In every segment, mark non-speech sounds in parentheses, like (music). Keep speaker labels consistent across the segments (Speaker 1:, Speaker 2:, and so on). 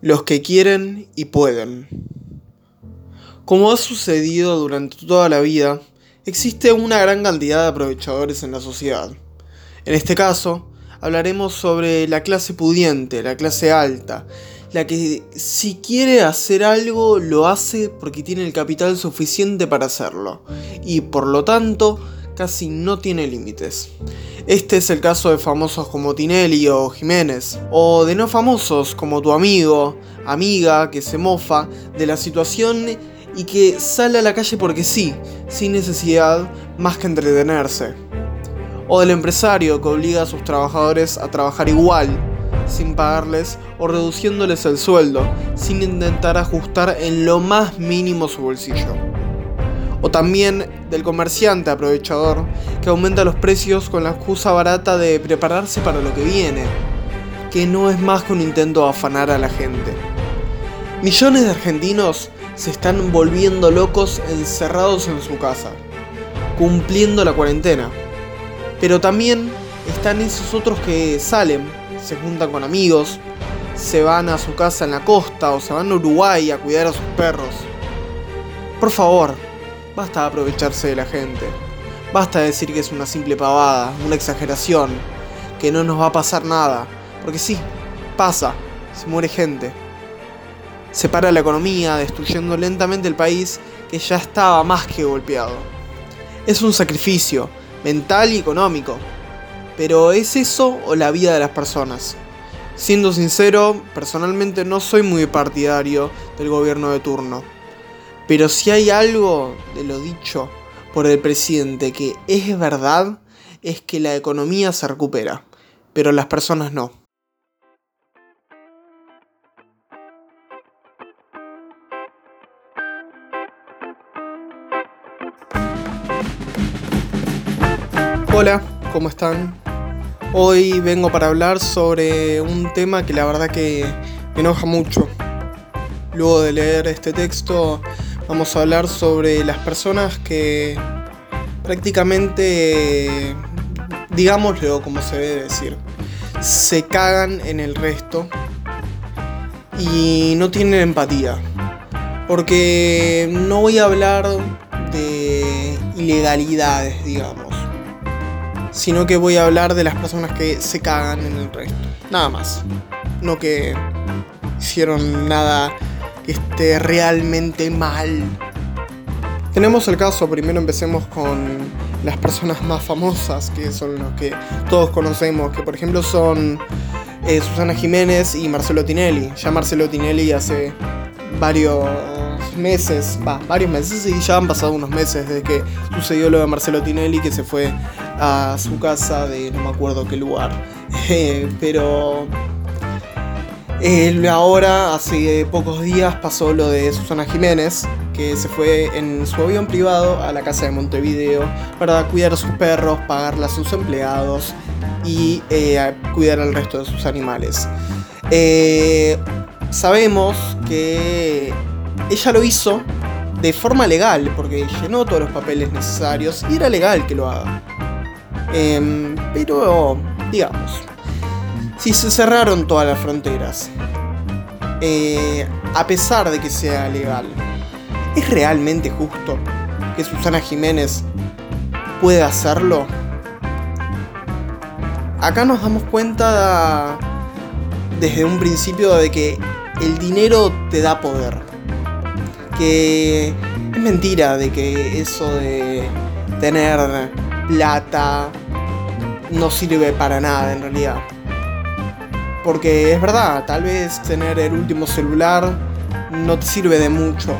Speaker 1: Los que quieren y pueden. Como ha sucedido durante toda la vida, existe una gran cantidad de aprovechadores en la sociedad. En este caso, hablaremos sobre la clase pudiente, la clase alta, la que si quiere hacer algo lo hace porque tiene el capital suficiente para hacerlo, y por lo tanto casi no tiene límites. Este es el caso de famosos como Tinelli o Jiménez, o de no famosos como tu amigo, amiga que se mofa de la situación y que sale a la calle porque sí, sin necesidad más que entretenerse. O del empresario que obliga a sus trabajadores a trabajar igual, sin pagarles o reduciéndoles el sueldo, sin intentar ajustar en lo más mínimo su bolsillo o también del comerciante aprovechador que aumenta los precios con la excusa barata de prepararse para lo que viene, que no es más que un intento de afanar a la gente. Millones de argentinos se están volviendo locos encerrados en su casa, cumpliendo la cuarentena. Pero también están esos otros que salen, se juntan con amigos, se van a su casa en la costa o se van a Uruguay a cuidar a sus perros. Por favor, Basta de aprovecharse de la gente. Basta de decir que es una simple pavada, una exageración, que no nos va a pasar nada. Porque sí, pasa, se muere gente. Se para la economía, destruyendo lentamente el país que ya estaba más que golpeado. Es un sacrificio, mental y económico. Pero ¿es eso o la vida de las personas? Siendo sincero, personalmente no soy muy partidario del gobierno de turno. Pero si hay algo de lo dicho por el presidente que es verdad, es que la economía se recupera, pero las personas no. Hola, ¿cómo están? Hoy vengo para hablar sobre un tema que la verdad que me enoja mucho. Luego de leer este texto vamos a hablar sobre las personas que prácticamente, digámoslo como se debe decir, se cagan en el resto y no tienen empatía. Porque no voy a hablar de ilegalidades, digamos, sino que voy a hablar de las personas que se cagan en el resto. Nada más. No que hicieron nada esté realmente mal. Tenemos el caso, primero empecemos con las personas más famosas, que son los que todos conocemos, que por ejemplo son eh, Susana Jiménez y Marcelo Tinelli. Ya Marcelo Tinelli hace varios meses, va, varios meses y ya han pasado unos meses desde que sucedió lo de Marcelo Tinelli, que se fue a su casa de no me acuerdo qué lugar. (laughs) Eh, pero ahora, hace pocos días, pasó lo de Susana Jiménez, que se fue en su avión privado a la casa de Montevideo para cuidar a sus perros, pagarle a sus empleados y eh, cuidar al resto de sus animales. Eh, sabemos que ella lo hizo de forma legal, porque llenó todos los papeles necesarios y era legal que lo haga. Em, pero, digamos, si se cerraron todas las fronteras, eh, a pesar de que sea legal, ¿es realmente justo que Susana Jiménez pueda hacerlo? Acá nos damos cuenta desde un principio de que el dinero te da poder. Que es mentira de que eso de tener plata no sirve para nada en realidad. Porque es verdad, tal vez tener el último celular no te sirve de mucho.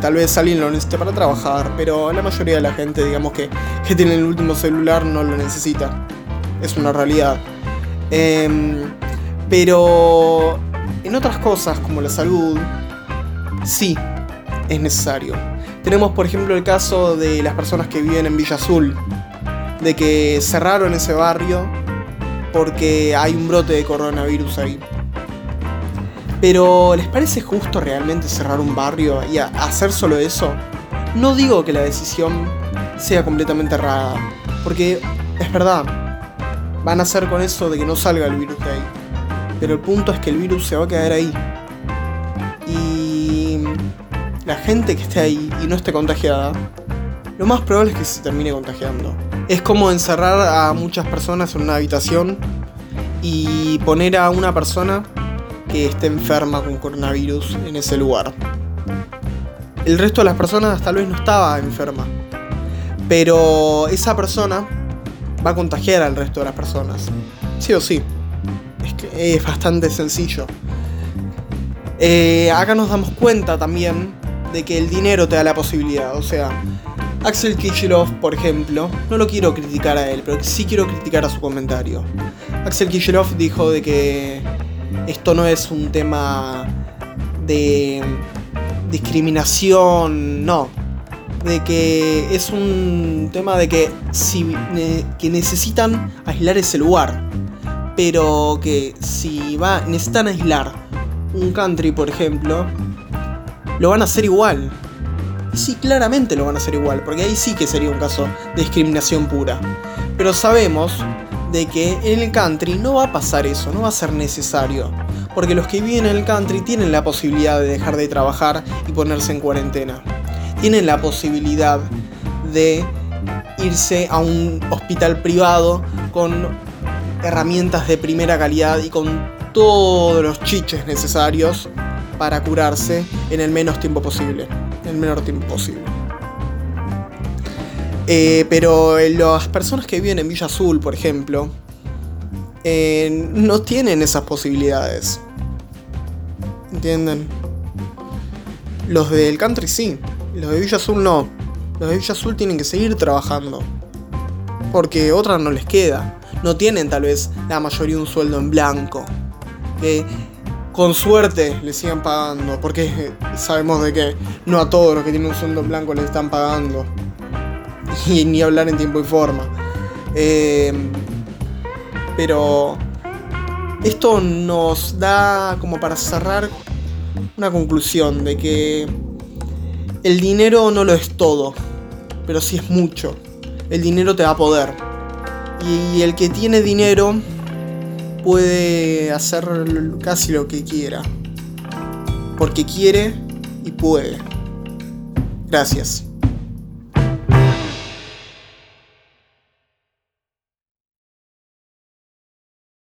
Speaker 1: tal vez alguien lo necesite para trabajar, pero la mayoría de la gente, digamos que, que tiene el último celular, no lo necesita. Es una realidad. Em, pero en otras cosas, como la salud, sí, es necesario. Tenemos, por ejemplo, el caso de las personas que viven en Villa Azul, de que cerraron ese barrio porque hay un brote de coronavirus ahí. Pero ¿les parece justo realmente cerrar un barrio y hacer solo eso? No digo que la decisión sea completamente errada, porque es verdad, van a hacer con eso de que no salga el virus de ahí. Pero el punto es que el virus se va a quedar ahí. Y la gente que esté ahí y no esté contagiada, lo más probable es que se termine contagiando. Es como encerrar a muchas personas en una habitación y poner a una persona que esté enferma con coronavirus en ese lugar. El resto de las personas tal vez no estaba enferma, pero esa persona va a contagiar al resto de las personas. Sí o sí. Es que es bastante sencillo. Eh, acá nos damos cuenta también de que el dinero te da la posibilidad. O sea, Axel Kicillof, por ejemplo, no lo quiero criticar a él, pero sí quiero criticar a su comentario. Axel Kicillof dijo de que esto no es un tema de discriminación, no de que es un tema de que, si, que necesitan aislar ese lugar. Pero que si va, necesitan aislar un country, por ejemplo, lo van a hacer igual. Y sí, claramente lo van a hacer igual, porque ahí sí que sería un caso de discriminación pura. Pero sabemos de que en el country no va a pasar eso, no va a ser necesario. Porque los que viven en el country tienen la posibilidad de dejar de trabajar y ponerse en cuarentena tienen la posibilidad de irse a un hospital privado con herramientas de primera calidad y con todos los chiches necesarios para curarse en el menos tiempo posible. El menor tiempo posible. Eh, pero las personas que viven en Villa Azul, por ejemplo, eh, no tienen esas posibilidades. ¿Entienden? Los del country sí. Los de Villa Azul no. Los de Villa Azul tienen que seguir trabajando. Porque otra no les queda. No tienen tal vez la mayoría un sueldo en blanco. Que con suerte les sigan pagando. Porque sabemos de que no a todos los que tienen un sueldo blanco les están pagando. Y ni hablar en tiempo y forma. Em, pero esto nos da como para cerrar una conclusión de que el dinero no lo es todo, pero sí es mucho. El dinero te da poder. Y el que tiene dinero puede hacer casi lo que quiera. Porque quiere y puede. Gracias.